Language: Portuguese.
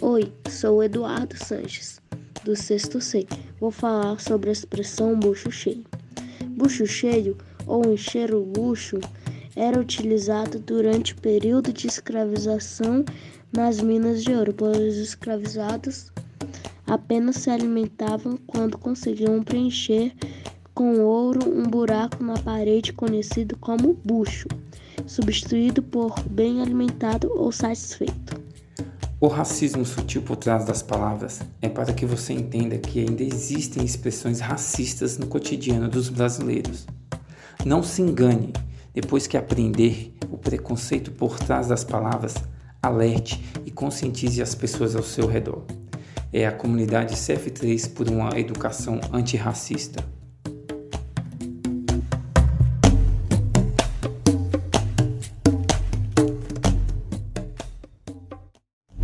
Oi, sou Eduardo Sanches, do sexto C. Vou falar sobre a expressão bucho cheio. Bucho cheio, ou encher o bucho, era utilizado durante o período de escravização nas minas de ouro, pois os escravizados apenas se alimentavam quando conseguiam preencher com ouro um buraco na parede conhecido como bucho, substituído por bem alimentado ou satisfeito. O racismo sutil por trás das palavras é para que você entenda que ainda existem expressões racistas no cotidiano dos brasileiros. Não se engane, depois que aprender o preconceito por trás das palavras, alerte e conscientize as pessoas ao seu redor. É a comunidade CF3 por uma educação antirracista.